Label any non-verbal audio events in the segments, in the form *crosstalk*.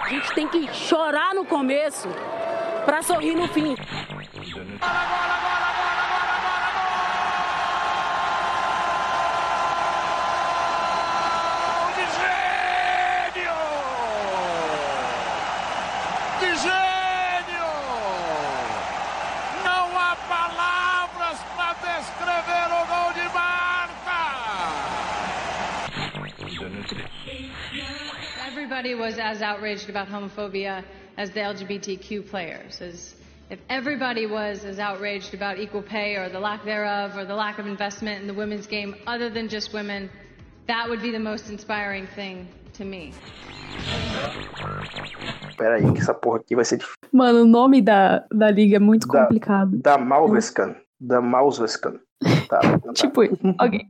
A gente tem que chorar no começo para sorrir no fim. Everybody was as outraged about homophobia as the LGBTQ players. As if everybody was as outraged about equal pay or the lack thereof or the lack of investment in the women's game other than just women, that would be the most inspiring thing to me. Pera aí, que essa porra aqui vai ser difícil. Mano, o nome da, da liga é muito da, complicado. Da Malvescan. Da Mausvescan. Tá, *laughs* tá. tipo, ok.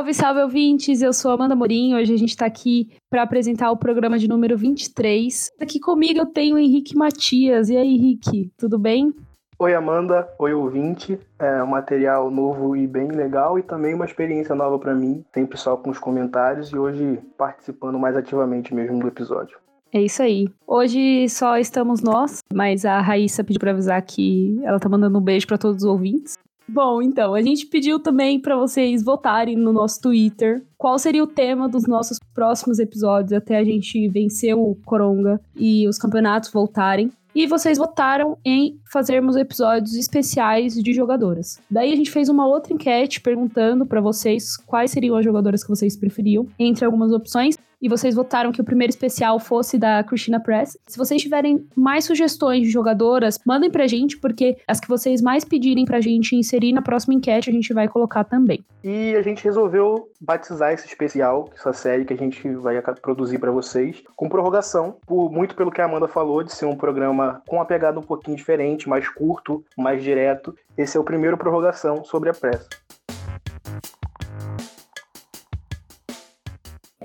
Salve, salve, ouvintes! Eu sou Amanda Morim. Hoje a gente está aqui para apresentar o programa de número 23. Aqui comigo eu tenho o Henrique Matias. E aí, Henrique, tudo bem? Oi, Amanda. Oi, ouvinte. É um material novo e bem legal e também uma experiência nova para mim. Sempre só com os comentários e hoje participando mais ativamente mesmo do episódio. É isso aí. Hoje só estamos nós, mas a Raíssa pediu para avisar que ela tá mandando um beijo para todos os ouvintes. Bom, então, a gente pediu também para vocês votarem no nosso Twitter qual seria o tema dos nossos próximos episódios até a gente vencer o Coronga e os campeonatos voltarem. E vocês votaram em fazermos episódios especiais de jogadoras. Daí a gente fez uma outra enquete perguntando para vocês quais seriam as jogadoras que vocês preferiam, entre algumas opções e vocês votaram que o primeiro especial fosse da Christina Press. Se vocês tiverem mais sugestões de jogadoras, mandem pra gente, porque as que vocês mais pedirem pra gente inserir na próxima enquete, a gente vai colocar também. E a gente resolveu batizar esse especial, essa série que a gente vai produzir para vocês, com prorrogação, por muito pelo que a Amanda falou, de ser um programa com uma pegada um pouquinho diferente, mais curto, mais direto. Esse é o primeiro prorrogação sobre a pressa.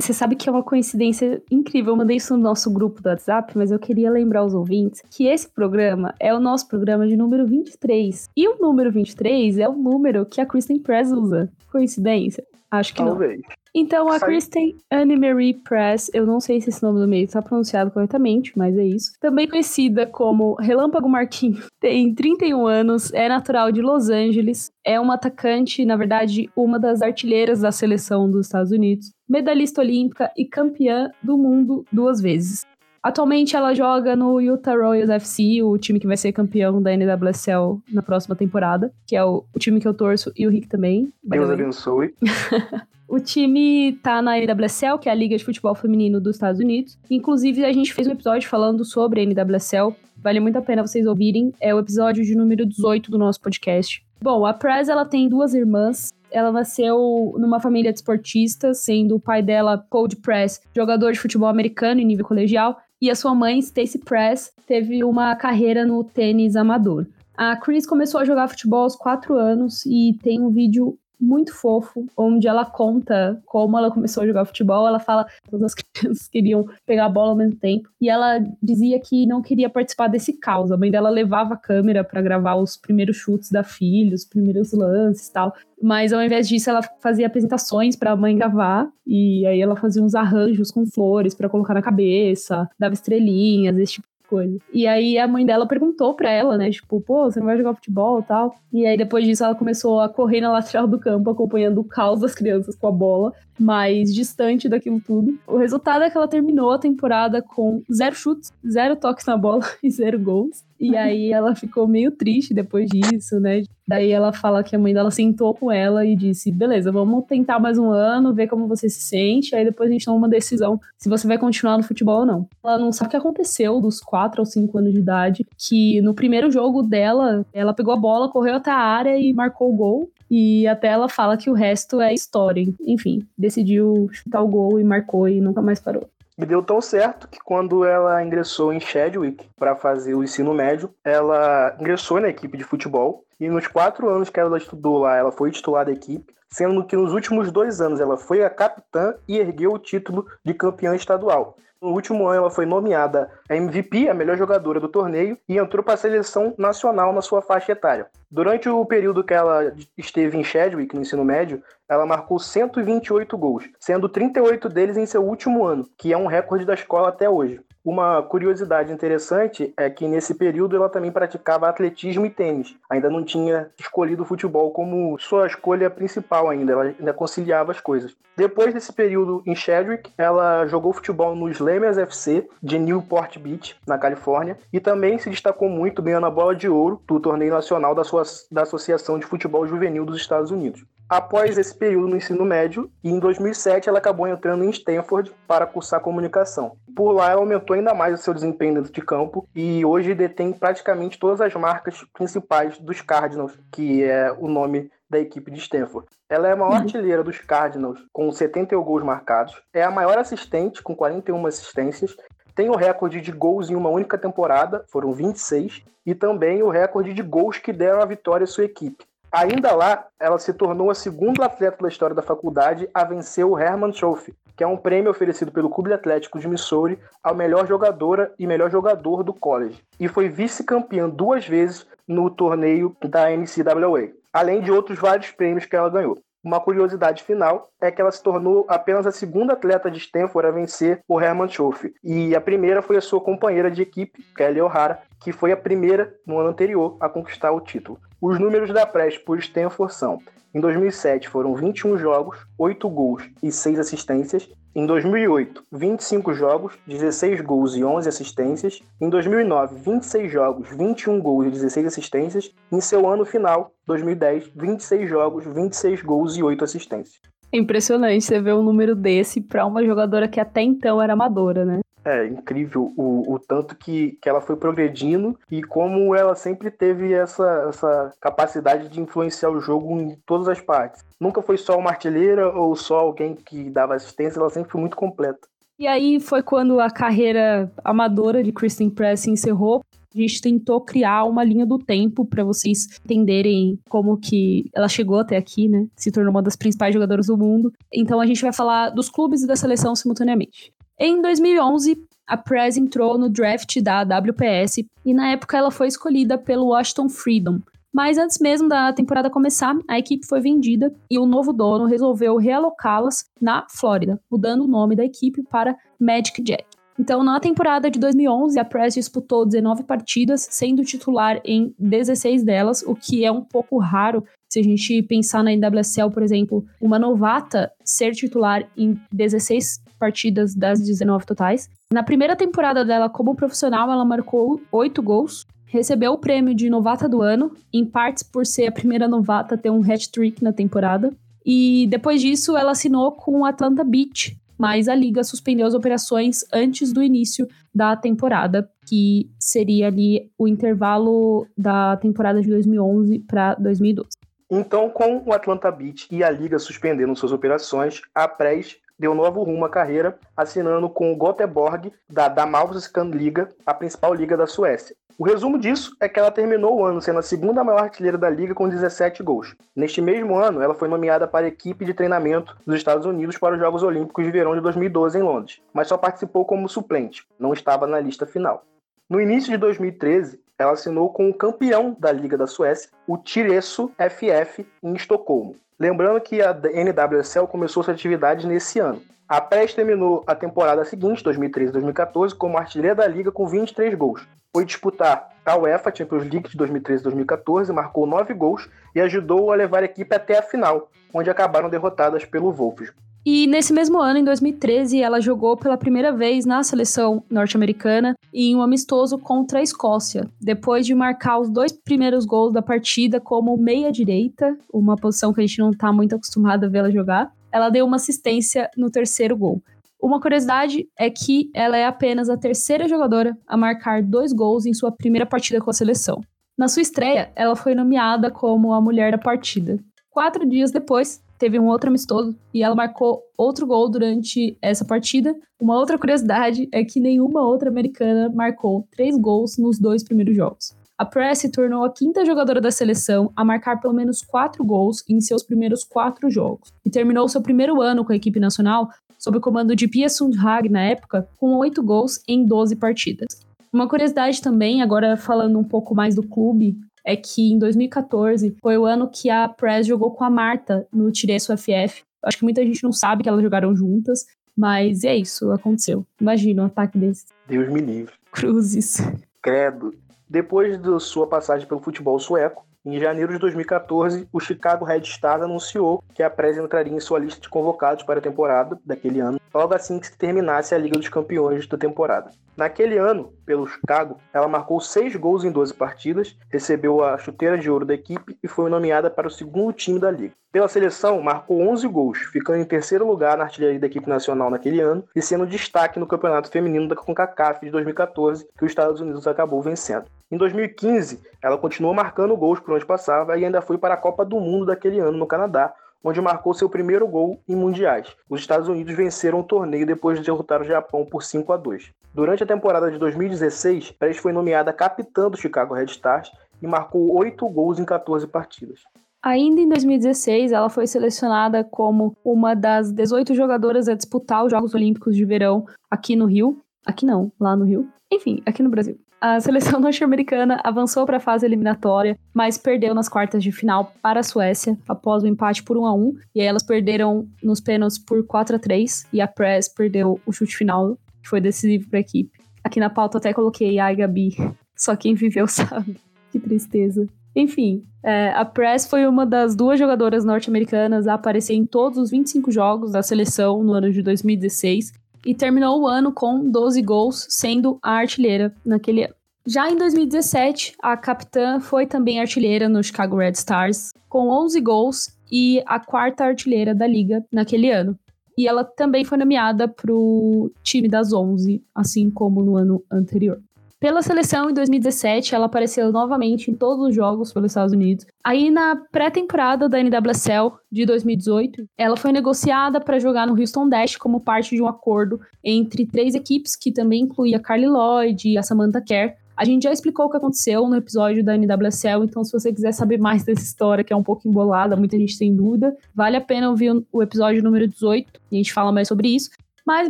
Você sabe que é uma coincidência incrível. Eu mandei isso no nosso grupo do WhatsApp, mas eu queria lembrar aos ouvintes que esse programa é o nosso programa de número 23. E o número 23 é o número que a Kristen Press usa. Coincidência? Acho que Talvez. não. Então, a Kristen Anne Marie Press, eu não sei se esse nome do meio está pronunciado corretamente, mas é isso. Também conhecida como Relâmpago Marquinho, *laughs* tem 31 anos, é natural de Los Angeles, é uma atacante, na verdade, uma das artilheiras da seleção dos Estados Unidos, medalhista olímpica e campeã do mundo duas vezes. Atualmente ela joga no Utah Royals FC, o time que vai ser campeão da NWSL na próxima temporada, que é o, o time que eu torço e o Rick também. Deus abençoe. *laughs* O time tá na NWSL, que é a Liga de Futebol Feminino dos Estados Unidos. Inclusive, a gente fez um episódio falando sobre a NWSL. Vale muito a pena vocês ouvirem. É o episódio de número 18 do nosso podcast. Bom, a Prez, ela tem duas irmãs. Ela nasceu numa família de esportistas, sendo o pai dela, Cold Press, jogador de futebol americano em nível colegial, e a sua mãe, Stacey Press, teve uma carreira no tênis amador. A Chris começou a jogar futebol aos 4 anos e tem um vídeo muito fofo, onde ela conta como ela começou a jogar futebol. Ela fala que todas as *laughs* crianças queriam pegar a bola ao mesmo tempo. E ela dizia que não queria participar desse caos. A mãe dela levava a câmera para gravar os primeiros chutes da filha, os primeiros lances e tal. Mas ao invés disso, ela fazia apresentações para a mãe gravar. E aí ela fazia uns arranjos com flores para colocar na cabeça, dava estrelinhas, esse tipo coisa. E aí a mãe dela perguntou pra ela, né? Tipo, pô, você não vai jogar futebol e tal. E aí depois disso ela começou a correr na lateral do campo, acompanhando o caos das crianças com a bola, mais distante daquilo tudo. O resultado é que ela terminou a temporada com zero chutes, zero toques na bola *laughs* e zero gols. E aí ela ficou meio triste depois disso, né? Daí ela fala que a mãe dela sentou com ela e disse: beleza, vamos tentar mais um ano, ver como você se sente, aí depois a gente toma uma decisão se você vai continuar no futebol ou não. Ela não sabe o que aconteceu dos 4 ou 5 anos de idade, que no primeiro jogo dela, ela pegou a bola, correu até a área e marcou o gol. E até ela fala que o resto é história. Enfim, decidiu chutar o gol e marcou e nunca mais parou. E deu tão certo que quando ela ingressou em Chadwick para fazer o ensino médio, ela ingressou na equipe de futebol. E nos quatro anos que ela estudou lá, ela foi titular da equipe, sendo que nos últimos dois anos ela foi a capitã e ergueu o título de campeã estadual. No último ano, ela foi nomeada a MVP, a melhor jogadora do torneio, e entrou para a seleção nacional na sua faixa etária. Durante o período que ela esteve em Chadwick, no ensino médio, ela marcou 128 gols, sendo 38 deles em seu último ano, que é um recorde da escola até hoje. Uma curiosidade interessante é que nesse período ela também praticava atletismo e tênis. Ainda não tinha escolhido futebol como sua escolha principal ainda, ela ainda conciliava as coisas. Depois desse período em Chadwick, ela jogou futebol no Slammers FC de Newport Beach, na Califórnia, e também se destacou muito ganhando a bola de ouro do torneio nacional da, sua, da Associação de Futebol Juvenil dos Estados Unidos. Após esse período no ensino médio, e em 2007 ela acabou entrando em Stanford para cursar comunicação. Por lá ela aumentou ainda mais o seu desempenho dentro de campo e hoje detém praticamente todas as marcas principais dos Cardinals, que é o nome da equipe de Stanford. Ela é a maior uhum. artilheira dos Cardinals, com 71 gols marcados, é a maior assistente, com 41 assistências, tem o recorde de gols em uma única temporada, foram 26, e também o recorde de gols que deram a vitória à sua equipe, Ainda lá, ela se tornou a segunda atleta da história da faculdade a vencer o Herman Trophy, que é um prêmio oferecido pelo Clube Atlético de Missouri ao melhor jogadora e melhor jogador do college, e foi vice-campeã duas vezes no torneio da NCAA, além de outros vários prêmios que ela ganhou. Uma curiosidade final é que ela se tornou apenas a segunda atleta de Stanford a vencer o Herman Trophy. E a primeira foi a sua companheira de equipe, Kelly O'Hara, que foi a primeira no ano anterior a conquistar o título. Os números da Prest por Stanford são: em 2007 foram 21 jogos, 8 gols e 6 assistências. Em 2008, 25 jogos, 16 gols e 11 assistências. Em 2009, 26 jogos, 21 gols e 16 assistências. Em seu ano final, 2010, 26 jogos, 26 gols e 8 assistências. É impressionante você ver um número desse para uma jogadora que até então era amadora, né? É incrível o, o tanto que, que ela foi progredindo e como ela sempre teve essa, essa capacidade de influenciar o jogo em todas as partes. Nunca foi só uma artilheira ou só alguém que dava assistência, ela sempre foi muito completa. E aí foi quando a carreira amadora de Kristen Press se encerrou. A gente tentou criar uma linha do tempo para vocês entenderem como que ela chegou até aqui, né? Se tornou uma das principais jogadoras do mundo. Então a gente vai falar dos clubes e da seleção simultaneamente. Em 2011, a Press entrou no draft da WPS e na época ela foi escolhida pelo Washington Freedom. Mas antes mesmo da temporada começar, a equipe foi vendida e o novo dono resolveu realocá-las na Flórida, mudando o nome da equipe para Magic Jack. Então, na temporada de 2011, a Press disputou 19 partidas, sendo titular em 16 delas, o que é um pouco raro se a gente pensar na NWSL, por exemplo, uma novata ser titular em 16 partidas das 19 totais. Na primeira temporada dela como profissional, ela marcou 8 gols, recebeu o prêmio de novata do ano, em partes por ser a primeira novata a ter um hat-trick na temporada. E depois disso, ela assinou com o Atlanta Beach, mas a liga suspendeu as operações antes do início da temporada, que seria ali o intervalo da temporada de 2011 para 2012. Então, com o Atlanta Beach e a liga suspendendo suas operações, a Prez deu novo rumo à carreira, assinando com o Göteborg da Damallskan Liga, a principal liga da Suécia. O resumo disso é que ela terminou o ano sendo a segunda maior artilheira da liga com 17 gols. Neste mesmo ano, ela foi nomeada para a equipe de treinamento dos Estados Unidos para os Jogos Olímpicos de Verão de 2012 em Londres, mas só participou como suplente, não estava na lista final. No início de 2013, ela assinou com o campeão da Liga da Suécia, o Tireso FF, em Estocolmo. Lembrando que a NWSL começou suas atividades nesse ano. A PES terminou a temporada seguinte, 2013-2014, como artilheira da liga com 23 gols. Foi disputar a UEFA Champions League de 2013-2014, marcou 9 gols e ajudou a levar a equipe até a final, onde acabaram derrotadas pelo Wolves. E nesse mesmo ano, em 2013, ela jogou pela primeira vez na seleção norte-americana em um amistoso contra a Escócia, depois de marcar os dois primeiros gols da partida como meia-direita, uma posição que a gente não está muito acostumado a vê-la jogar ela deu uma assistência no terceiro gol. Uma curiosidade é que ela é apenas a terceira jogadora a marcar dois gols em sua primeira partida com a seleção. Na sua estreia, ela foi nomeada como a mulher da partida. Quatro dias depois, teve um outro amistoso e ela marcou outro gol durante essa partida. Uma outra curiosidade é que nenhuma outra americana marcou três gols nos dois primeiros jogos. A Press se tornou a quinta jogadora da seleção a marcar pelo menos quatro gols em seus primeiros quatro jogos e terminou seu primeiro ano com a equipe nacional sob o comando de Pia Sundhag na época, com oito gols em 12 partidas. Uma curiosidade também, agora falando um pouco mais do clube, é que em 2014 foi o ano que a Press jogou com a Marta no Tireço FF. Acho que muita gente não sabe que elas jogaram juntas, mas é isso, aconteceu. Imagina um ataque desse. Deus me livre. Cruzes. Credo. Depois da sua passagem pelo futebol sueco, em janeiro de 2014, o Chicago Red Stars anunciou que a Prez entraria em sua lista de convocados para a temporada daquele ano, logo assim que se terminasse a Liga dos Campeões da temporada. Naquele ano, pelo Chicago, ela marcou 6 gols em 12 partidas, recebeu a chuteira de ouro da equipe e foi nomeada para o segundo time da liga. Pela seleção, marcou 11 gols, ficando em terceiro lugar na artilharia da equipe nacional naquele ano e sendo destaque no campeonato feminino da CONCACAF de 2014, que os Estados Unidos acabou vencendo. Em 2015, ela continuou marcando gols por onde passava e ainda foi para a Copa do Mundo daquele ano no Canadá, onde marcou seu primeiro gol em mundiais. Os Estados Unidos venceram o torneio depois de derrotar o Japão por 5 a 2. Durante a temporada de 2016, Pérez foi nomeada capitã do Chicago Red Stars e marcou 8 gols em 14 partidas. Ainda em 2016, ela foi selecionada como uma das 18 jogadoras a disputar os Jogos Olímpicos de Verão aqui no Rio. Aqui não, lá no Rio. Enfim, aqui no Brasil. A *laughs* seleção norte-americana avançou para a fase eliminatória, mas perdeu nas quartas de final para a Suécia após o um empate por 1 a 1 e aí elas perderam nos pênaltis por 4 a 3 e a Press perdeu o chute final, que foi decisivo para a equipe. Aqui na pauta até coloquei ai Gabi, só quem viveu *laughs* sabe. Que tristeza. Enfim, é, a Press foi uma das duas jogadoras norte-americanas a aparecer em todos os 25 jogos da seleção no ano de 2016 e terminou o ano com 12 gols, sendo a artilheira naquele ano. Já em 2017, a capitã foi também artilheira no Chicago Red Stars, com 11 gols e a quarta artilheira da liga naquele ano. E ela também foi nomeada para o time das 11, assim como no ano anterior. Pela seleção, em 2017, ela apareceu novamente em todos os jogos pelos Estados Unidos. Aí, na pré-temporada da NWSL de 2018, ela foi negociada para jogar no Houston Dash como parte de um acordo entre três equipes, que também incluía Carly Lloyd e a Samantha Kerr. A gente já explicou o que aconteceu no episódio da NWSL, então se você quiser saber mais dessa história, que é um pouco embolada, muita gente tem dúvida, vale a pena ouvir o episódio número 18, e a gente fala mais sobre isso. Mas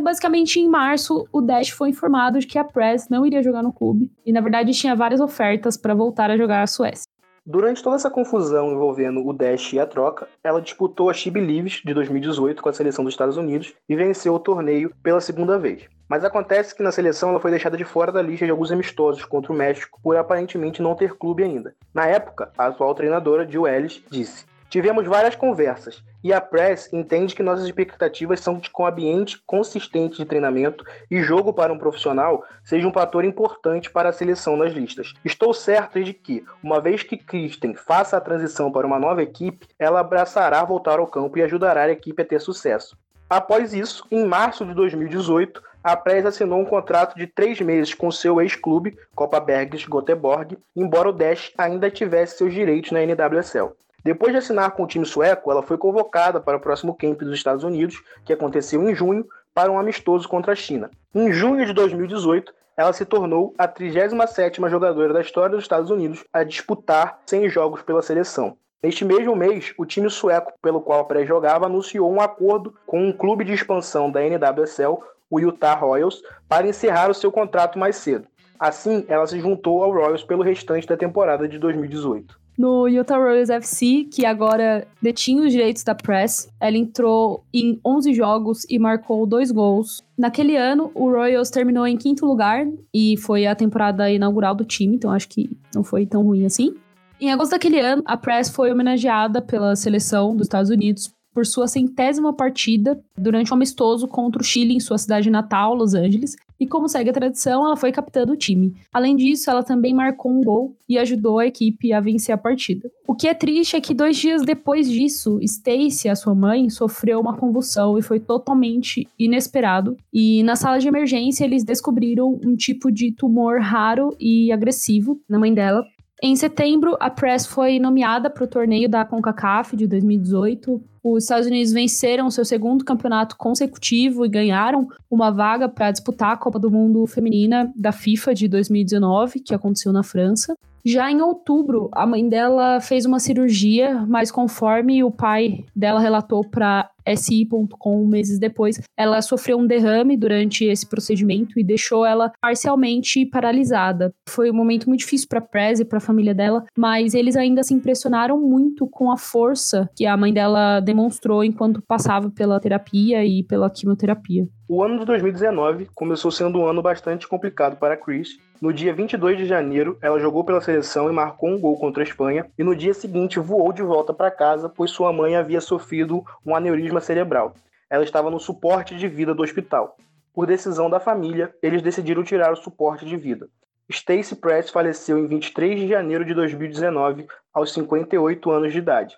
basicamente em março o Dash foi informado de que a Press não iria jogar no clube e na verdade tinha várias ofertas para voltar a jogar a Suécia. Durante toda essa confusão envolvendo o Dash e a troca, ela disputou a She Believes de 2018 com a seleção dos Estados Unidos e venceu o torneio pela segunda vez. Mas acontece que na seleção ela foi deixada de fora da lista de alguns amistosos contra o México por aparentemente não ter clube ainda. Na época, a atual treinadora Jill Ellis disse: Tivemos várias conversas e a Press entende que nossas expectativas são de que um ambiente consistente de treinamento e jogo para um profissional seja um fator importante para a seleção nas listas. Estou certa de que, uma vez que Kristen faça a transição para uma nova equipe, ela abraçará voltar ao campo e ajudará a equipe a ter sucesso. Após isso, em março de 2018, a Press assinou um contrato de três meses com seu ex-clube, Copa Bergs Göteborg, embora o Dash ainda tivesse seus direitos na NWSL. Depois de assinar com o time sueco, ela foi convocada para o próximo camp dos Estados Unidos, que aconteceu em junho, para um amistoso contra a China. Em junho de 2018, ela se tornou a 37ª jogadora da história dos Estados Unidos a disputar 100 jogos pela seleção. Neste mesmo mês, o time sueco pelo qual a pré jogava anunciou um acordo com um clube de expansão da NWSL, o Utah Royals, para encerrar o seu contrato mais cedo. Assim, ela se juntou ao Royals pelo restante da temporada de 2018 no Utah Royals FC, que agora detinha os direitos da Press. Ela entrou em 11 jogos e marcou dois gols. Naquele ano, o Royals terminou em quinto lugar e foi a temporada inaugural do time, então acho que não foi tão ruim assim. Em agosto daquele ano, a Press foi homenageada pela seleção dos Estados Unidos por sua centésima partida durante um amistoso contra o Chile em sua cidade natal, Los Angeles, e como segue a tradição, ela foi capitã do time. Além disso, ela também marcou um gol e ajudou a equipe a vencer a partida. O que é triste é que dois dias depois disso, Stacy, a sua mãe, sofreu uma convulsão e foi totalmente inesperado. E na sala de emergência, eles descobriram um tipo de tumor raro e agressivo na mãe dela, em setembro, a Press foi nomeada para o torneio da CONCACAF de 2018. Os Estados Unidos venceram seu segundo campeonato consecutivo e ganharam uma vaga para disputar a Copa do Mundo Feminina da FIFA de 2019, que aconteceu na França. Já em outubro, a mãe dela fez uma cirurgia, mas conforme o pai dela relatou para SI.com meses depois, ela sofreu um derrame durante esse procedimento e deixou ela parcialmente paralisada. Foi um momento muito difícil para Prez e para a família dela, mas eles ainda se impressionaram muito com a força que a mãe dela demonstrou enquanto passava pela terapia e pela quimioterapia. O ano de 2019 começou sendo um ano bastante complicado para Chris. No dia 22 de janeiro, ela jogou pela seleção e marcou um gol contra a Espanha, e no dia seguinte voou de volta para casa, pois sua mãe havia sofrido um aneurisma cerebral. Ela estava no suporte de vida do hospital. Por decisão da família, eles decidiram tirar o suporte de vida. Stacey Press faleceu em 23 de janeiro de 2019, aos 58 anos de idade.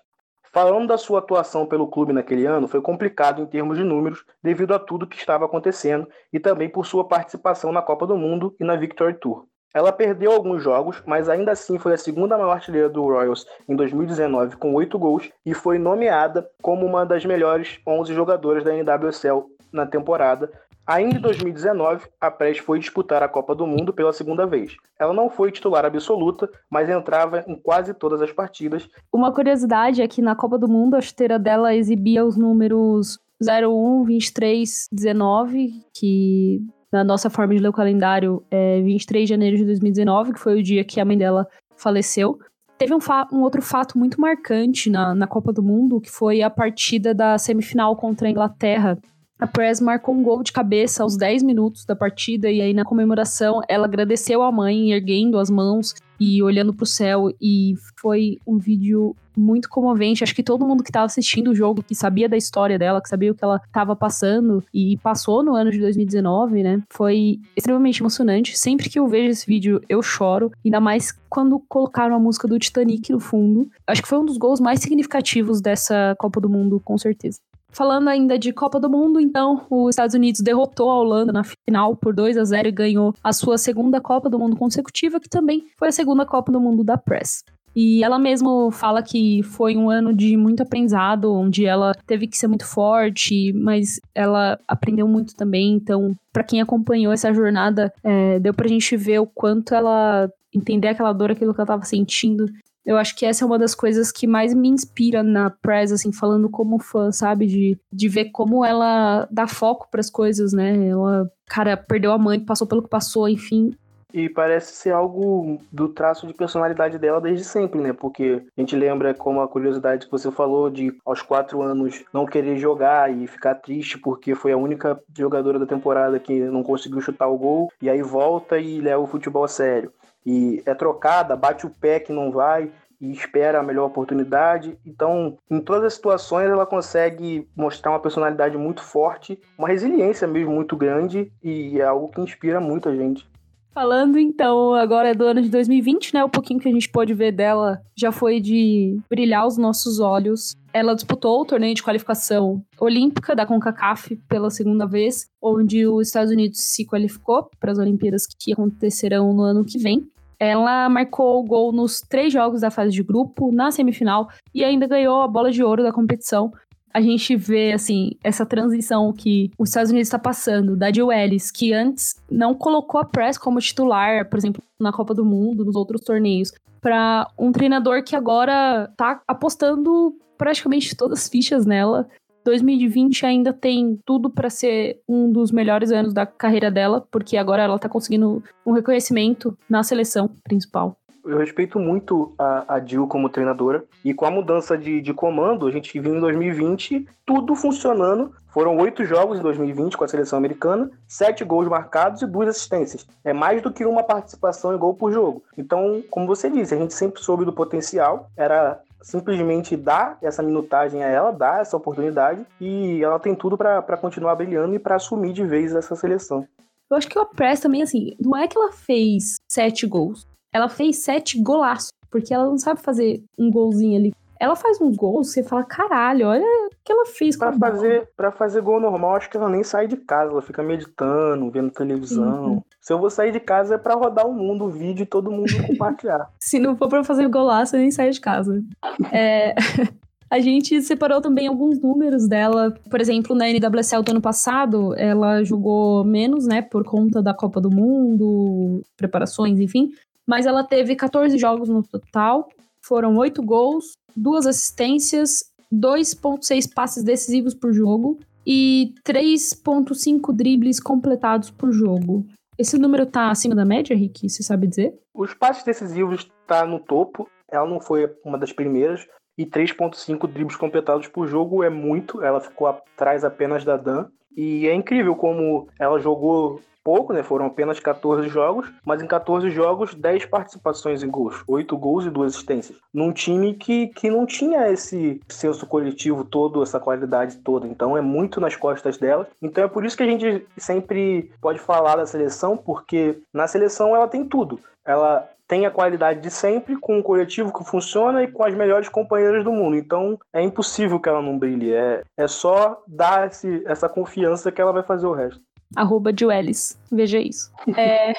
Falando da sua atuação pelo clube naquele ano, foi complicado em termos de números, devido a tudo que estava acontecendo e também por sua participação na Copa do Mundo e na Victory Tour. Ela perdeu alguns jogos, mas ainda assim foi a segunda maior artilheira do Royals em 2019 com oito gols e foi nomeada como uma das melhores 11 jogadoras da NWSL na temporada, Ainda em 2019, a Press foi disputar a Copa do Mundo pela segunda vez. Ela não foi titular absoluta, mas entrava em quase todas as partidas. Uma curiosidade é que na Copa do Mundo a chuteira dela exibia os números 01, 23, 19, que na nossa forma de ler o calendário é 23 de janeiro de 2019, que foi o dia que a mãe dela faleceu. Teve um, um outro fato muito marcante na, na Copa do Mundo, que foi a partida da semifinal contra a Inglaterra, a Press marcou um gol de cabeça aos 10 minutos da partida e aí na comemoração ela agradeceu a mãe erguendo as mãos e olhando para o céu e foi um vídeo muito comovente. Acho que todo mundo que estava assistindo o jogo, que sabia da história dela, que sabia o que ela estava passando e passou no ano de 2019, né? Foi extremamente emocionante. Sempre que eu vejo esse vídeo, eu choro, ainda mais quando colocaram a música do Titanic no fundo. Acho que foi um dos gols mais significativos dessa Copa do Mundo, com certeza. Falando ainda de Copa do Mundo, então, os Estados Unidos derrotou a Holanda na final por 2 a 0 e ganhou a sua segunda Copa do Mundo consecutiva, que também foi a segunda Copa do Mundo da Press. E ela mesmo fala que foi um ano de muito aprendizado, onde ela teve que ser muito forte, mas ela aprendeu muito também. Então, para quem acompanhou essa jornada, é, deu pra gente ver o quanto ela entender aquela dor, aquilo que ela tava sentindo. Eu acho que essa é uma das coisas que mais me inspira na Press, assim, falando como fã, sabe? De, de ver como ela dá foco para as coisas, né? Ela, cara, perdeu a mãe, passou pelo que passou, enfim. E parece ser algo do traço de personalidade dela desde sempre, né? Porque a gente lembra como a curiosidade que você falou de aos quatro anos não querer jogar e ficar triste porque foi a única jogadora da temporada que não conseguiu chutar o gol e aí volta e leva o futebol a sério e é trocada, bate o pé que não vai e espera a melhor oportunidade. Então, em todas as situações, ela consegue mostrar uma personalidade muito forte, uma resiliência mesmo muito grande e é algo que inspira muito a gente. Falando então agora é do ano de 2020, né? O pouquinho que a gente pôde ver dela já foi de brilhar os nossos olhos. Ela disputou o torneio de qualificação olímpica da CONCACAF pela segunda vez, onde os Estados Unidos se qualificou para as Olimpíadas que acontecerão no ano que vem. Ela marcou o gol nos três jogos da fase de grupo, na semifinal, e ainda ganhou a bola de ouro da competição, a gente vê, assim, essa transição que os Estados Unidos está passando, da Jill Ellis, que antes não colocou a Press como titular, por exemplo, na Copa do Mundo, nos outros torneios, para um treinador que agora tá apostando praticamente todas as fichas nela. 2020 ainda tem tudo para ser um dos melhores anos da carreira dela, porque agora ela tá conseguindo um reconhecimento na seleção principal eu respeito muito a, a Jill como treinadora. E com a mudança de, de comando, a gente viu em 2020 tudo funcionando. Foram oito jogos em 2020 com a seleção americana, sete gols marcados e duas assistências. É mais do que uma participação em gol por jogo. Então, como você disse, a gente sempre soube do potencial. Era simplesmente dar essa minutagem a ela, dar essa oportunidade e ela tem tudo para continuar brilhando e para assumir de vez essa seleção. Eu acho que o Press também, assim, não é que ela fez sete gols ela fez sete golaços, porque ela não sabe fazer um golzinho ali. Ela faz uns gols, você fala, caralho, olha o que ela fez pra fazer Pra fazer gol normal, acho que ela nem sai de casa, ela fica meditando, vendo televisão. Uhum. Se eu vou sair de casa é para rodar o mundo, o vídeo e todo mundo *laughs* compartilhar. Se não for pra fazer golaço, eu nem saio de casa. é... *laughs* A gente separou também alguns números dela. Por exemplo, na NWSL do ano passado, ela jogou menos, né, por conta da Copa do Mundo, preparações, enfim mas ela teve 14 jogos no total, foram 8 gols, 2 assistências, 2,6 passes decisivos por jogo e 3,5 dribles completados por jogo. Esse número tá acima da média, Rick? Você sabe dizer? Os passes decisivos tá no topo. Ela não foi uma das primeiras. E 3.5 dribles completados por jogo é muito. Ela ficou atrás apenas da Dan. E é incrível como ela jogou pouco, né? Foram apenas 14 jogos, mas em 14 jogos, 10 participações em gols, 8 gols e 2 assistências. Num time que, que não tinha esse senso coletivo todo, essa qualidade toda. Então é muito nas costas dela. Então é por isso que a gente sempre pode falar da seleção, porque na seleção ela tem tudo. Ela tem a qualidade de sempre, com um coletivo que funciona e com as melhores companheiras do mundo. Então é impossível que ela não brilhe. É, é só dar esse, essa confiança que ela vai fazer o resto arroba Joelis. Veja isso. É,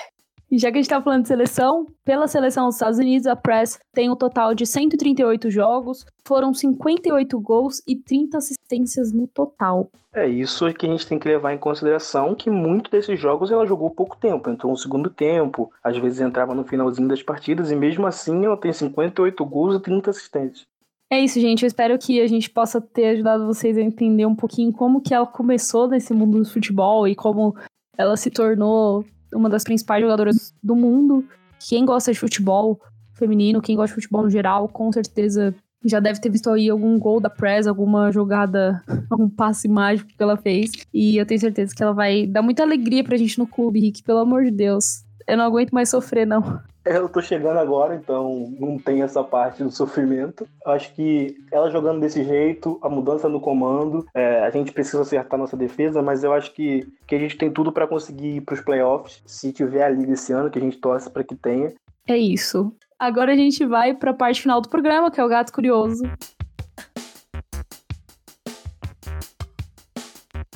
e já que a gente tá falando de seleção, pela seleção dos Estados Unidos, a Press tem um total de 138 jogos, foram 58 gols e 30 assistências no total. É isso que a gente tem que levar em consideração, que muitos desses jogos ela jogou pouco tempo, entrou no segundo tempo, às vezes entrava no finalzinho das partidas, e mesmo assim ela tem 58 gols e 30 assistências. É isso, gente. Eu espero que a gente possa ter ajudado vocês a entender um pouquinho como que ela começou nesse mundo do futebol e como ela se tornou uma das principais jogadoras do mundo. Quem gosta de futebol feminino, quem gosta de futebol no geral, com certeza já deve ter visto aí algum gol da Press, alguma jogada, *laughs* algum passe mágico que ela fez. E eu tenho certeza que ela vai dar muita alegria pra gente no clube, Rick, pelo amor de Deus. Eu não aguento mais sofrer, não. *laughs* Eu tô chegando agora, então não tem essa parte do sofrimento. Acho que ela jogando desse jeito, a mudança no comando, é, a gente precisa acertar nossa defesa, mas eu acho que, que a gente tem tudo para conseguir ir pros playoffs, se tiver a liga esse ano, que a gente torce para que tenha. É isso. Agora a gente vai para a parte final do programa, que é o Gato Curioso.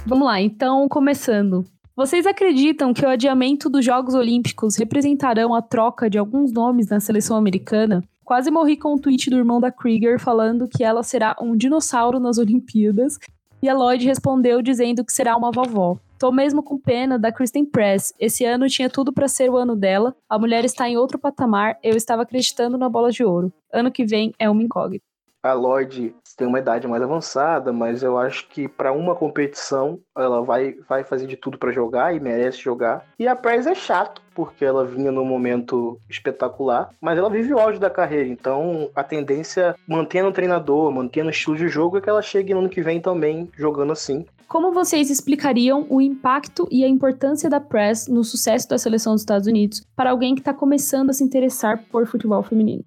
Vamos lá, então começando. Vocês acreditam que o adiamento dos Jogos Olímpicos representarão a troca de alguns nomes na seleção americana? Quase morri com um tweet do irmão da Krieger falando que ela será um dinossauro nas Olimpíadas, e a Lloyd respondeu dizendo que será uma vovó. Tô mesmo com pena da Kristen Press. Esse ano tinha tudo para ser o ano dela. A mulher está em outro patamar. Eu estava acreditando na bola de ouro. Ano que vem é uma incógnita a Lloyd tem uma idade mais avançada, mas eu acho que para uma competição ela vai, vai fazer de tudo para jogar e merece jogar. E a Price é chato, porque ela vinha num momento espetacular, mas ela vive o auge da carreira, então a tendência, mantendo o treinador, mantendo o estilo de jogo, é que ela chegue no ano que vem também jogando assim. Como vocês explicariam o impacto e a importância da Press no sucesso da seleção dos Estados Unidos para alguém que está começando a se interessar por futebol feminino?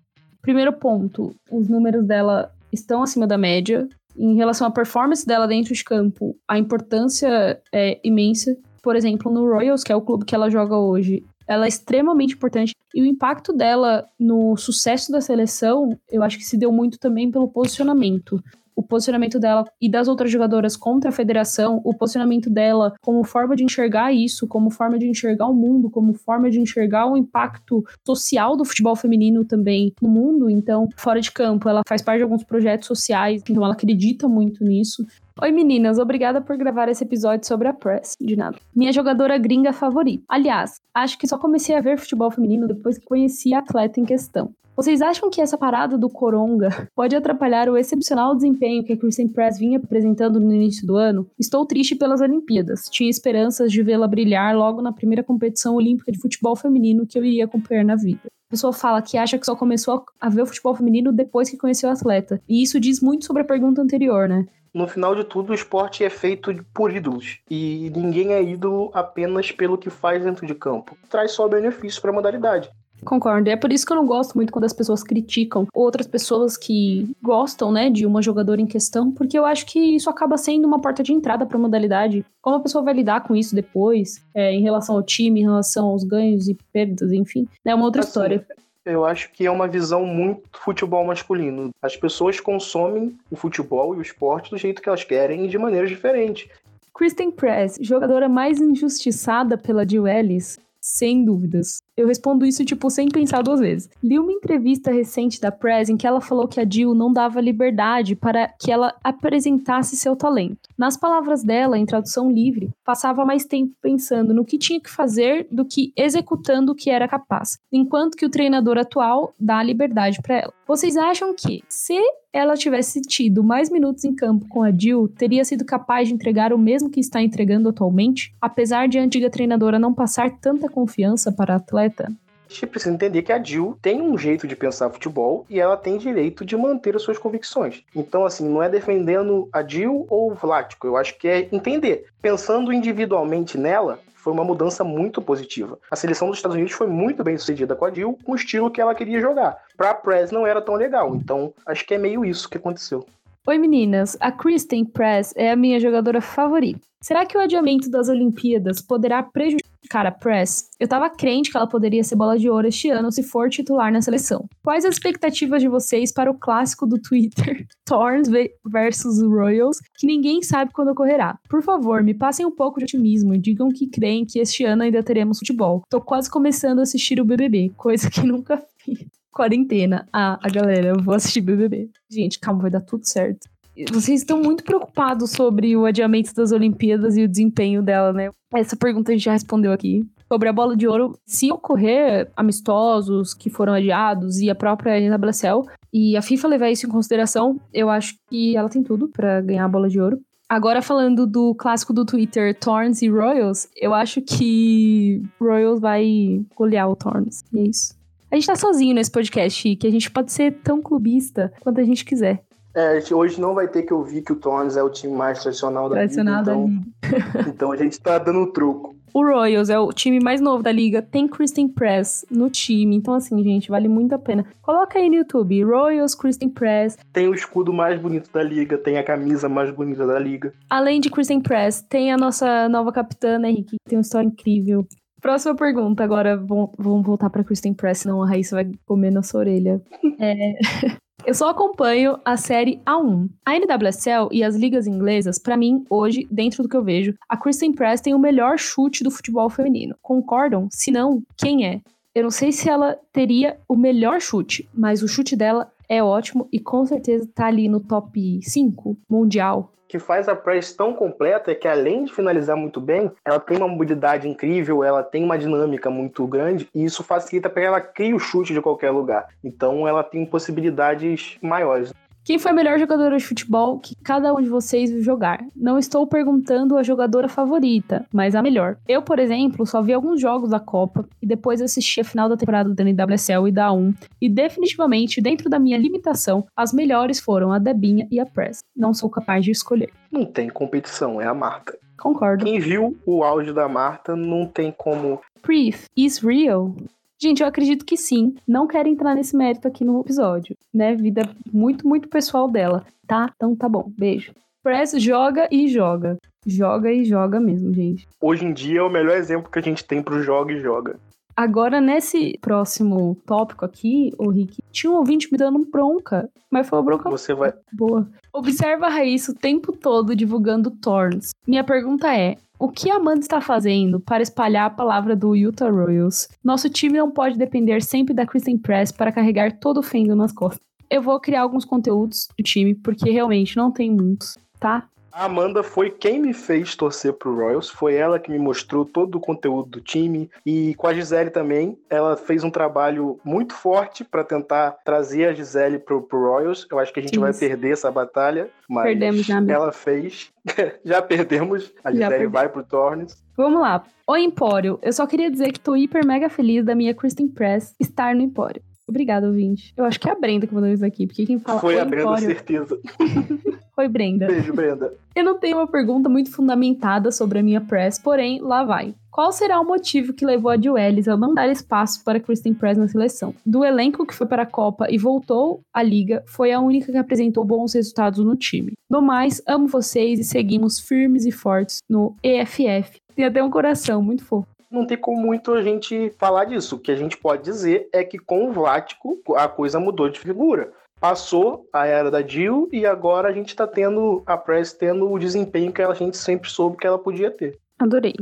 Primeiro ponto, os números dela estão acima da média. Em relação à performance dela dentro de campo, a importância é imensa. Por exemplo, no Royals, que é o clube que ela joga hoje, ela é extremamente importante. E o impacto dela no sucesso da seleção, eu acho que se deu muito também pelo posicionamento o posicionamento dela e das outras jogadoras contra a federação, o posicionamento dela como forma de enxergar isso, como forma de enxergar o mundo, como forma de enxergar o impacto social do futebol feminino também no mundo. Então, fora de campo, ela faz parte de alguns projetos sociais, então ela acredita muito nisso. Oi meninas, obrigada por gravar esse episódio sobre a Press. De nada. Minha jogadora gringa favorita. Aliás, acho que só comecei a ver futebol feminino depois que conheci a atleta em questão. Vocês acham que essa parada do Coronga pode atrapalhar o excepcional desempenho que a Kristen Press vinha apresentando no início do ano? Estou triste pelas Olimpíadas. Tinha esperanças de vê-la brilhar logo na primeira competição olímpica de futebol feminino que eu iria acompanhar na vida. A pessoa fala que acha que só começou a ver o futebol feminino depois que conheceu o atleta. E isso diz muito sobre a pergunta anterior, né? No final de tudo, o esporte é feito por ídolos. E ninguém é ídolo apenas pelo que faz dentro de campo. Traz só benefício para a modalidade. Concordo. E é por isso que eu não gosto muito quando as pessoas criticam outras pessoas que gostam, né, de uma jogadora em questão, porque eu acho que isso acaba sendo uma porta de entrada para a modalidade. Como a pessoa vai lidar com isso depois, é, em relação ao time, em relação aos ganhos e perdas, enfim, é uma outra assim, história. Eu acho que é uma visão muito futebol masculino. As pessoas consomem o futebol e o esporte do jeito que elas querem e de maneiras diferentes. Kristen Press, jogadora mais injustiçada pela Jill Ellis, Sem dúvidas. Eu respondo isso, tipo, sem pensar duas vezes. Li uma entrevista recente da Press em que ela falou que a Jill não dava liberdade para que ela apresentasse seu talento. Nas palavras dela, em tradução livre, passava mais tempo pensando no que tinha que fazer do que executando o que era capaz, enquanto que o treinador atual dá liberdade para ela. Vocês acham que, se ela tivesse tido mais minutos em campo com a Jill, teria sido capaz de entregar o mesmo que está entregando atualmente, apesar de a antiga treinadora não passar tanta confiança para a atleta? A gente precisa entender que a Jill tem um jeito de pensar futebol e ela tem direito de manter as suas convicções. Então, assim, não é defendendo a Jill ou o Vlático, eu acho que é entender. Pensando individualmente nela, foi uma mudança muito positiva. A seleção dos Estados Unidos foi muito bem sucedida com a Jill, com o estilo que ela queria jogar. Para a Press não era tão legal, então acho que é meio isso que aconteceu. Oi meninas, a Kristen Press é a minha jogadora favorita. Será que o adiamento das Olimpíadas poderá prejudicar a Press? Eu tava crente que ela poderia ser bola de ouro este ano se for titular na seleção. Quais as expectativas de vocês para o clássico do Twitter, *laughs* Thorns versus Royals, que ninguém sabe quando ocorrerá? Por favor, me passem um pouco de otimismo e digam que creem que este ano ainda teremos futebol. Tô quase começando a assistir o BBB, coisa que *laughs* nunca fiz quarentena. Ah, a galera, eu vou assistir BBB. Gente, calma, vai dar tudo certo. Vocês estão muito preocupados sobre o adiamento das Olimpíadas e o desempenho dela, né? Essa pergunta a gente já respondeu aqui. Sobre a bola de ouro, se ocorrer amistosos que foram adiados e a própria Blacel e a FIFA levar isso em consideração, eu acho que ela tem tudo para ganhar a bola de ouro. Agora falando do clássico do Twitter, Thorns e Royals, eu acho que Royals vai golear o Thorns. E é isso. A gente tá sozinho nesse podcast, que a gente pode ser tão clubista quanto a gente quiser. É, hoje não vai ter que ouvir que o Thorns é o time mais tradicional da tradicional liga. Da então, liga. *laughs* então a gente tá dando um truco. O Royals é o time mais novo da liga, tem Kristen Press no time. Então, assim, gente, vale muito a pena. Coloca aí no YouTube, Royals, Kristen Press. Tem o escudo mais bonito da liga, tem a camisa mais bonita da liga. Além de Kristen Press, tem a nossa nova capitã, né, Henrique, que tem uma história incrível. Próxima pergunta, agora vamos voltar para Kristen Press, senão a Raíssa vai comer nossa orelha. É... *laughs* Eu só acompanho a série A1. A NWSL e as ligas inglesas, para mim, hoje, dentro do que eu vejo, a Kristen Press tem o melhor chute do futebol feminino. Concordam? Se não, quem é? Eu não sei se ela teria o melhor chute, mas o chute dela é ótimo e com certeza tá ali no top 5 mundial que faz a press tão completa é que além de finalizar muito bem, ela tem uma mobilidade incrível, ela tem uma dinâmica muito grande e isso facilita para ela criar o chute de qualquer lugar. Então ela tem possibilidades maiores. Quem foi a melhor jogadora de futebol que cada um de vocês viu jogar? Não estou perguntando a jogadora favorita, mas a melhor. Eu, por exemplo, só vi alguns jogos da Copa e depois assisti a final da temporada da NWSL e da 1. E definitivamente, dentro da minha limitação, as melhores foram a Debinha e a Press. Não sou capaz de escolher. Não tem competição, é a Marta. Concordo. Quem viu o áudio da Marta não tem como. Brief is real. Gente, eu acredito que sim. Não quero entrar nesse mérito aqui no episódio, né? Vida muito, muito pessoal dela, tá? Então tá bom. Beijo. Press joga e joga. Joga e joga mesmo, gente. Hoje em dia é o melhor exemplo que a gente tem pro joga e joga. Agora, nesse próximo tópico aqui, o Rick, tinha um ouvinte me dando bronca, mas foi uma bronca Você vai... boa. Observa a Raíssa o tempo todo divulgando Thorns. Minha pergunta é: o que a Amanda está fazendo para espalhar a palavra do Utah Royals? Nosso time não pode depender sempre da Kristen Press para carregar todo o fendo nas costas. Eu vou criar alguns conteúdos do time, porque realmente não tem muitos, tá? A Amanda foi quem me fez torcer pro Royals, foi ela que me mostrou todo o conteúdo do time e com a Gisele também, ela fez um trabalho muito forte para tentar trazer a Gisele pro, pro Royals. Eu acho que a gente Isso. vai perder essa batalha, mas Perdemos já ela fez. *laughs* já perdemos, a Gisele vai pro Tornes. Vamos lá. O Empório, eu só queria dizer que tô hiper mega feliz da minha Kristen Press estar no Empório. Obrigada, ouvinte. Eu acho que é a Brenda que mandou isso aqui, porque quem fala. Foi a Brenda, Empório... certeza. *laughs* Foi Brenda. Beijo, Brenda. Eu não tenho uma pergunta muito fundamentada sobre a minha press, porém, lá vai. Qual será o motivo que levou a Joelis a mandar espaço para Kristen Press na seleção? Do elenco que foi para a Copa e voltou à Liga, foi a única que apresentou bons resultados no time. No mais, amo vocês e seguimos firmes e fortes no EFF. Tem até um coração muito fofo não tem como muito a gente falar disso. O que a gente pode dizer é que com o Vlático a coisa mudou de figura. Passou a era da Jill e agora a gente tá tendo a Press tendo o desempenho que a gente sempre soube que ela podia ter. Adorei.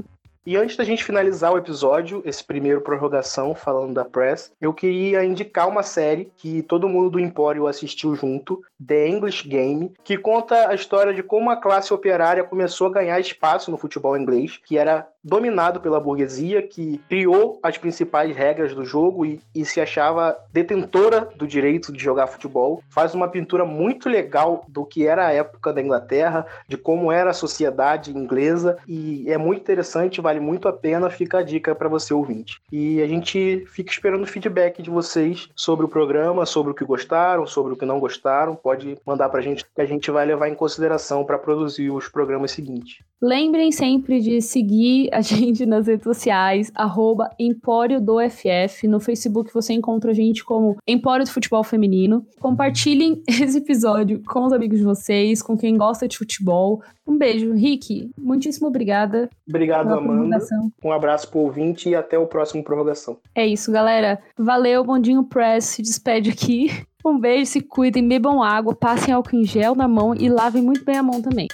E antes da gente finalizar o episódio, esse primeiro prorrogação, falando da Press, eu queria indicar uma série que todo mundo do Empório assistiu junto, The English Game, que conta a história de como a classe operária começou a ganhar espaço no futebol inglês, que era dominado pela burguesia, que criou as principais regras do jogo e, e se achava detentora do direito de jogar futebol. Faz uma pintura muito legal do que era a época da Inglaterra, de como era a sociedade inglesa, e é muito interessante, vale muito a pena, fica a dica para você ouvinte. E a gente fica esperando o feedback de vocês sobre o programa, sobre o que gostaram, sobre o que não gostaram. Pode mandar pra gente que a gente vai levar em consideração para produzir os programas seguintes. Lembrem sempre de seguir a *laughs* gente nas redes sociais, arroba Empório do FF. No Facebook você encontra a gente como Empório do Futebol Feminino. Compartilhem *laughs* esse episódio com os amigos de vocês, com quem gosta de futebol. Um beijo, Rick. Muitíssimo obrigada. Obrigado, Amanda. Um abraço pro ouvinte e até o próximo prorrogação. É isso, galera. Valeu, Bondinho Press se despede aqui. *laughs* Um beijo, se cuidem, bebam água, passem álcool em gel na mão e lavem muito bem a mão também.